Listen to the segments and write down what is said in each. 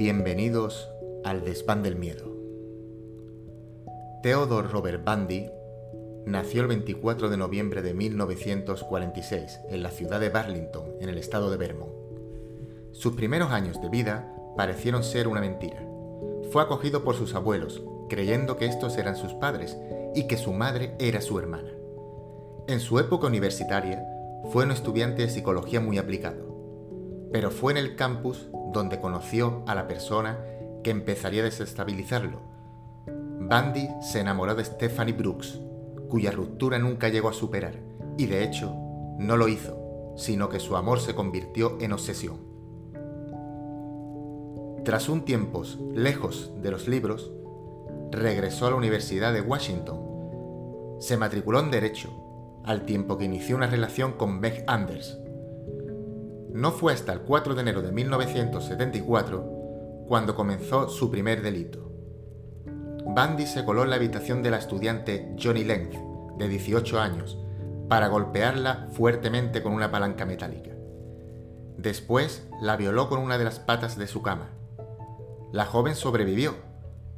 Bienvenidos al desván del miedo. Theodore Robert Bundy nació el 24 de noviembre de 1946 en la ciudad de Burlington, en el estado de Vermont. Sus primeros años de vida parecieron ser una mentira. Fue acogido por sus abuelos, creyendo que estos eran sus padres y que su madre era su hermana. En su época universitaria, fue un estudiante de psicología muy aplicado, pero fue en el campus donde conoció a la persona que empezaría a desestabilizarlo. Bandy se enamoró de Stephanie Brooks, cuya ruptura nunca llegó a superar, y de hecho no lo hizo, sino que su amor se convirtió en obsesión. Tras un tiempo lejos de los libros, regresó a la Universidad de Washington. Se matriculó en Derecho, al tiempo que inició una relación con Meg Anders, no fue hasta el 4 de enero de 1974 cuando comenzó su primer delito. Bandy se coló en la habitación de la estudiante Johnny Length, de 18 años, para golpearla fuertemente con una palanca metálica. Después la violó con una de las patas de su cama. La joven sobrevivió,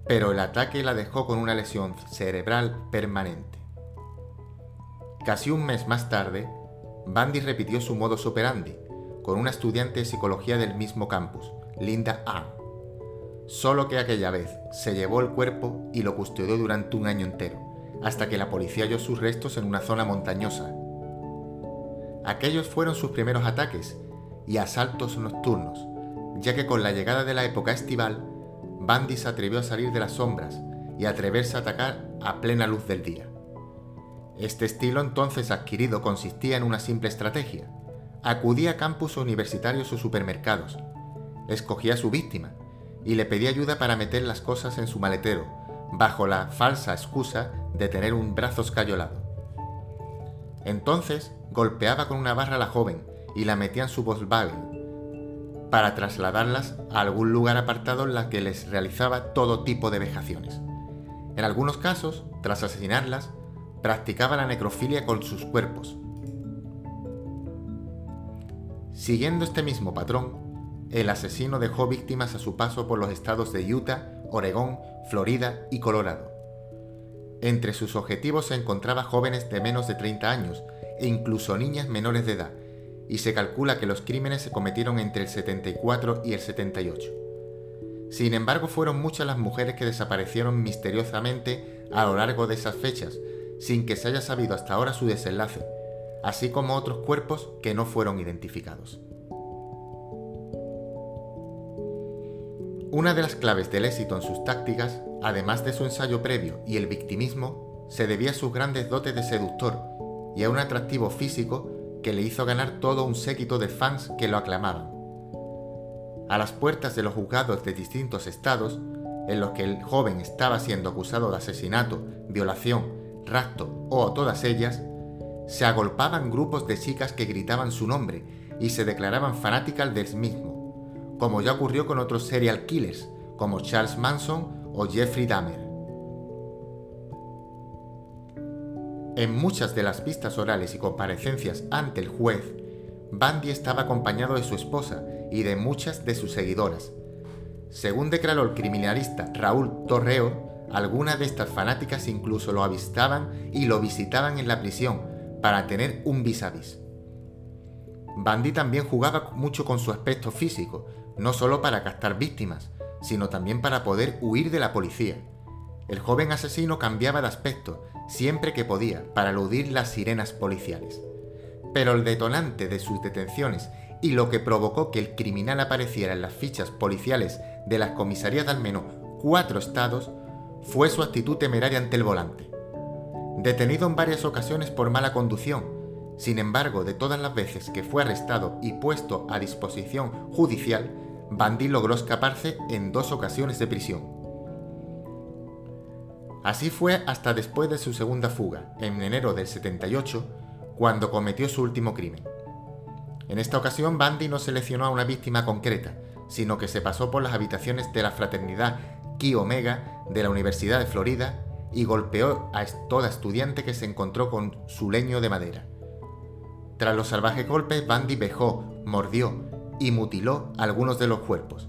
pero el ataque la dejó con una lesión cerebral permanente. Casi un mes más tarde, Bandy repitió su modo operandi, con una estudiante de psicología del mismo campus, Linda Arm. Solo que aquella vez se llevó el cuerpo y lo custodió durante un año entero, hasta que la policía halló sus restos en una zona montañosa. Aquellos fueron sus primeros ataques y asaltos nocturnos, ya que con la llegada de la época estival, Bandy se atrevió a salir de las sombras y atreverse a atacar a plena luz del día. Este estilo entonces adquirido consistía en una simple estrategia, acudía a campus universitarios o supermercados, escogía a su víctima y le pedía ayuda para meter las cosas en su maletero, bajo la falsa excusa de tener un brazo escayolado. Entonces golpeaba con una barra a la joven y la metía en su Volkswagen para trasladarlas a algún lugar apartado en la que les realizaba todo tipo de vejaciones. En algunos casos, tras asesinarlas, practicaba la necrofilia con sus cuerpos, Siguiendo este mismo patrón, el asesino dejó víctimas a su paso por los estados de Utah, Oregón, Florida y Colorado. Entre sus objetivos se encontraba jóvenes de menos de 30 años e incluso niñas menores de edad, y se calcula que los crímenes se cometieron entre el 74 y el 78. Sin embargo, fueron muchas las mujeres que desaparecieron misteriosamente a lo largo de esas fechas, sin que se haya sabido hasta ahora su desenlace, así como otros cuerpos que no fueron identificados. Una de las claves del éxito en sus tácticas, además de su ensayo previo y el victimismo, se debía a sus grandes dotes de seductor y a un atractivo físico que le hizo ganar todo un séquito de fans que lo aclamaban. A las puertas de los juzgados de distintos estados, en los que el joven estaba siendo acusado de asesinato, violación, rapto o todas ellas, se agolpaban grupos de chicas que gritaban su nombre y se declaraban fanáticas del mismo, como ya ocurrió con otros serial killers, como Charles Manson o Jeffrey Dahmer. En muchas de las vistas orales y comparecencias ante el juez, Bandy estaba acompañado de su esposa y de muchas de sus seguidoras. Según declaró el criminalista Raúl Torreo, algunas de estas fanáticas incluso lo avistaban y lo visitaban en la prisión para tener un vis a vis. Bandy también jugaba mucho con su aspecto físico, no solo para captar víctimas, sino también para poder huir de la policía. El joven asesino cambiaba de aspecto siempre que podía para eludir las sirenas policiales. Pero el detonante de sus detenciones y lo que provocó que el criminal apareciera en las fichas policiales de las comisarías de al menos cuatro estados fue su actitud temeraria ante el volante detenido en varias ocasiones por mala conducción. Sin embargo, de todas las veces que fue arrestado y puesto a disposición judicial, Bandy logró escaparse en dos ocasiones de prisión. Así fue hasta después de su segunda fuga, en enero del 78, cuando cometió su último crimen. En esta ocasión, Bandy no seleccionó a una víctima concreta, sino que se pasó por las habitaciones de la fraternidad Chi Omega de la Universidad de Florida y golpeó a toda estudiante que se encontró con su leño de madera. Tras los salvajes golpes, Bandy vejó, mordió y mutiló algunos de los cuerpos.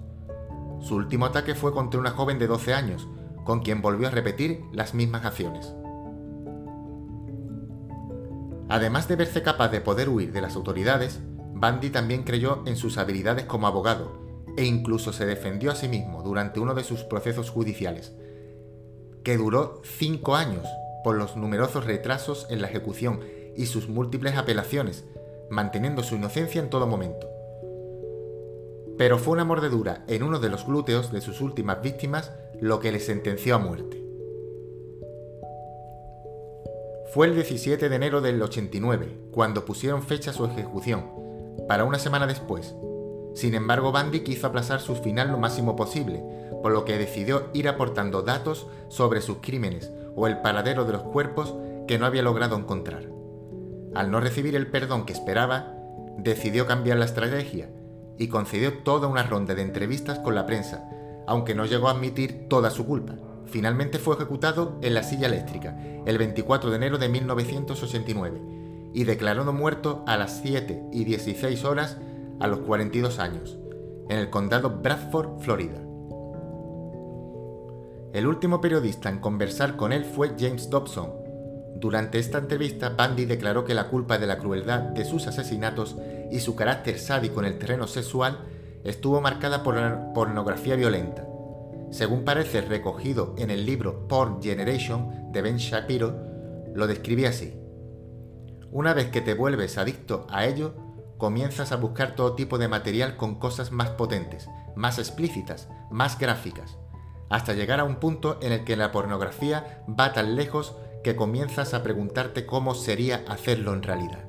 Su último ataque fue contra una joven de 12 años, con quien volvió a repetir las mismas acciones. Además de verse capaz de poder huir de las autoridades, Bundy también creyó en sus habilidades como abogado e incluso se defendió a sí mismo durante uno de sus procesos judiciales, que duró cinco años por los numerosos retrasos en la ejecución y sus múltiples apelaciones, manteniendo su inocencia en todo momento. Pero fue una mordedura en uno de los glúteos de sus últimas víctimas lo que le sentenció a muerte. Fue el 17 de enero del 89 cuando pusieron fecha a su ejecución, para una semana después. Sin embargo, Bandy quiso aplazar su final lo máximo posible, por lo que decidió ir aportando datos sobre sus crímenes o el paradero de los cuerpos que no había logrado encontrar. Al no recibir el perdón que esperaba, decidió cambiar la estrategia y concedió toda una ronda de entrevistas con la prensa, aunque no llegó a admitir toda su culpa. Finalmente fue ejecutado en la silla eléctrica el 24 de enero de 1989 y declarado muerto a las 7 y 16 horas a los 42 años, en el condado Bradford, Florida. El último periodista en conversar con él fue James Dobson, durante esta entrevista, Bundy declaró que la culpa de la crueldad de sus asesinatos y su carácter sádico en el terreno sexual estuvo marcada por la pornografía violenta. Según parece recogido en el libro Porn Generation de Ben Shapiro, lo describía así. Una vez que te vuelves adicto a ello, comienzas a buscar todo tipo de material con cosas más potentes, más explícitas, más gráficas, hasta llegar a un punto en el que la pornografía va tan lejos que comienzas a preguntarte cómo sería hacerlo en realidad.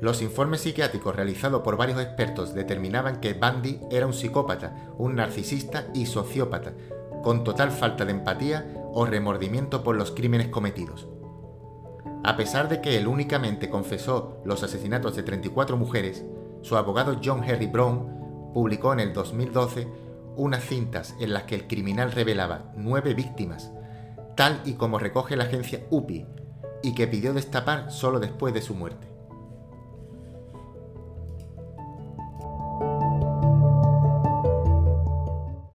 Los informes psiquiátricos realizados por varios expertos determinaban que Bundy era un psicópata, un narcisista y sociópata, con total falta de empatía o remordimiento por los crímenes cometidos. A pesar de que él únicamente confesó los asesinatos de 34 mujeres, su abogado John Henry Brown publicó en el 2012 unas cintas en las que el criminal revelaba nueve víctimas tal y como recoge la agencia UPI, y que pidió destapar solo después de su muerte.